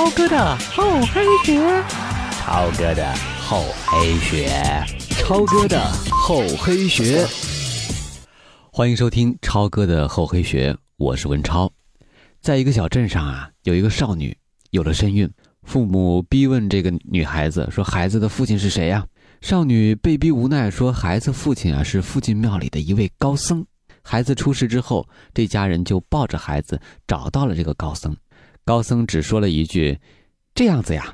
超哥的厚黑学，超哥的厚黑学，超哥的厚黑学。欢迎收听超哥的厚黑学，我是文超。在一个小镇上啊，有一个少女有了身孕，父母逼问这个女孩子说：“孩子的父亲是谁呀？”少女被逼无奈说：“孩子父亲啊，是附近庙里的一位高僧。”孩子出世之后，这家人就抱着孩子找到了这个高僧。高僧只说了一句：“这样子呀。”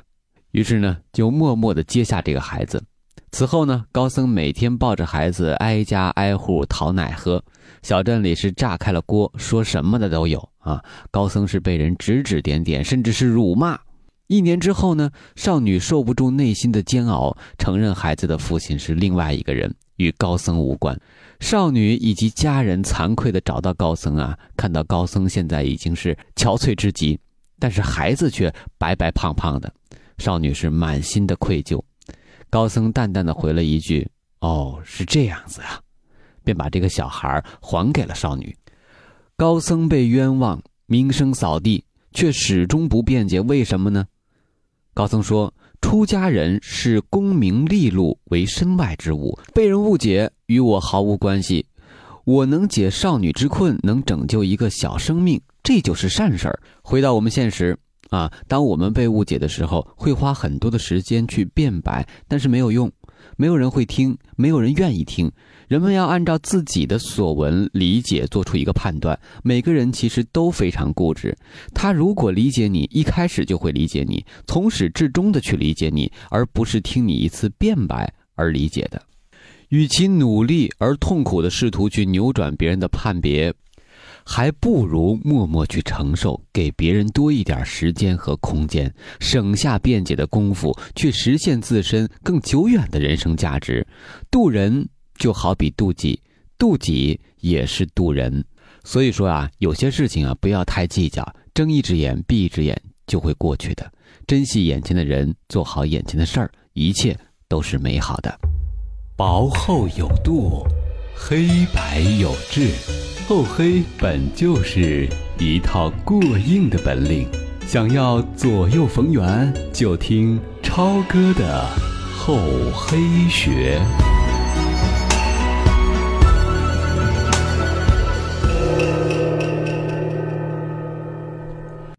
于是呢，就默默地接下这个孩子。此后呢，高僧每天抱着孩子挨家挨户讨奶喝，小镇里是炸开了锅，说什么的都有啊。高僧是被人指指点点，甚至是辱骂。一年之后呢，少女受不住内心的煎熬，承认孩子的父亲是另外一个人，与高僧无关。少女以及家人惭愧地找到高僧啊，看到高僧现在已经是憔悴之极，但是孩子却白白胖胖的，少女是满心的愧疚。高僧淡淡的回了一句：“哦，是这样子啊。”便把这个小孩还给了少女。高僧被冤枉，名声扫地，却始终不辩解，为什么呢？高僧说。出家人视功名利禄为身外之物，被人误解与我毫无关系。我能解少女之困，能拯救一个小生命，这就是善事儿。回到我们现实啊，当我们被误解的时候，会花很多的时间去辩白，但是没有用，没有人会听，没有人愿意听。人们要按照自己的所闻理解做出一个判断。每个人其实都非常固执。他如果理解你，一开始就会理解你，从始至终的去理解你，而不是听你一次辩白而理解的。与其努力而痛苦的试图去扭转别人的判别，还不如默默去承受，给别人多一点时间和空间，省下辩解的功夫，去实现自身更久远的人生价值。渡人。就好比渡己，渡己也是渡人，所以说啊，有些事情啊，不要太计较，睁一只眼闭一只眼就会过去的。珍惜眼前的人，做好眼前的事儿，一切都是美好的。薄厚有度，黑白有致，厚黑本就是一套过硬的本领。想要左右逢源，就听超哥的厚黑学。